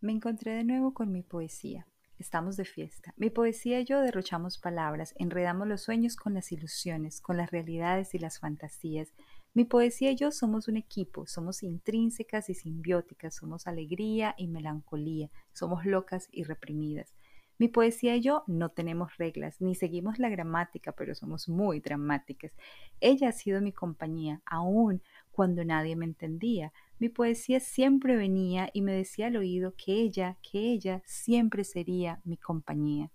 Me encontré de nuevo con mi poesía. Estamos de fiesta. Mi poesía y yo derrochamos palabras, enredamos los sueños con las ilusiones, con las realidades y las fantasías. Mi poesía y yo somos un equipo, somos intrínsecas y simbióticas, somos alegría y melancolía, somos locas y reprimidas. Mi poesía y yo no tenemos reglas, ni seguimos la gramática, pero somos muy dramáticas. Ella ha sido mi compañía, aún cuando nadie me entendía. Mi poesía siempre venía y me decía al oído que ella, que ella siempre sería mi compañía.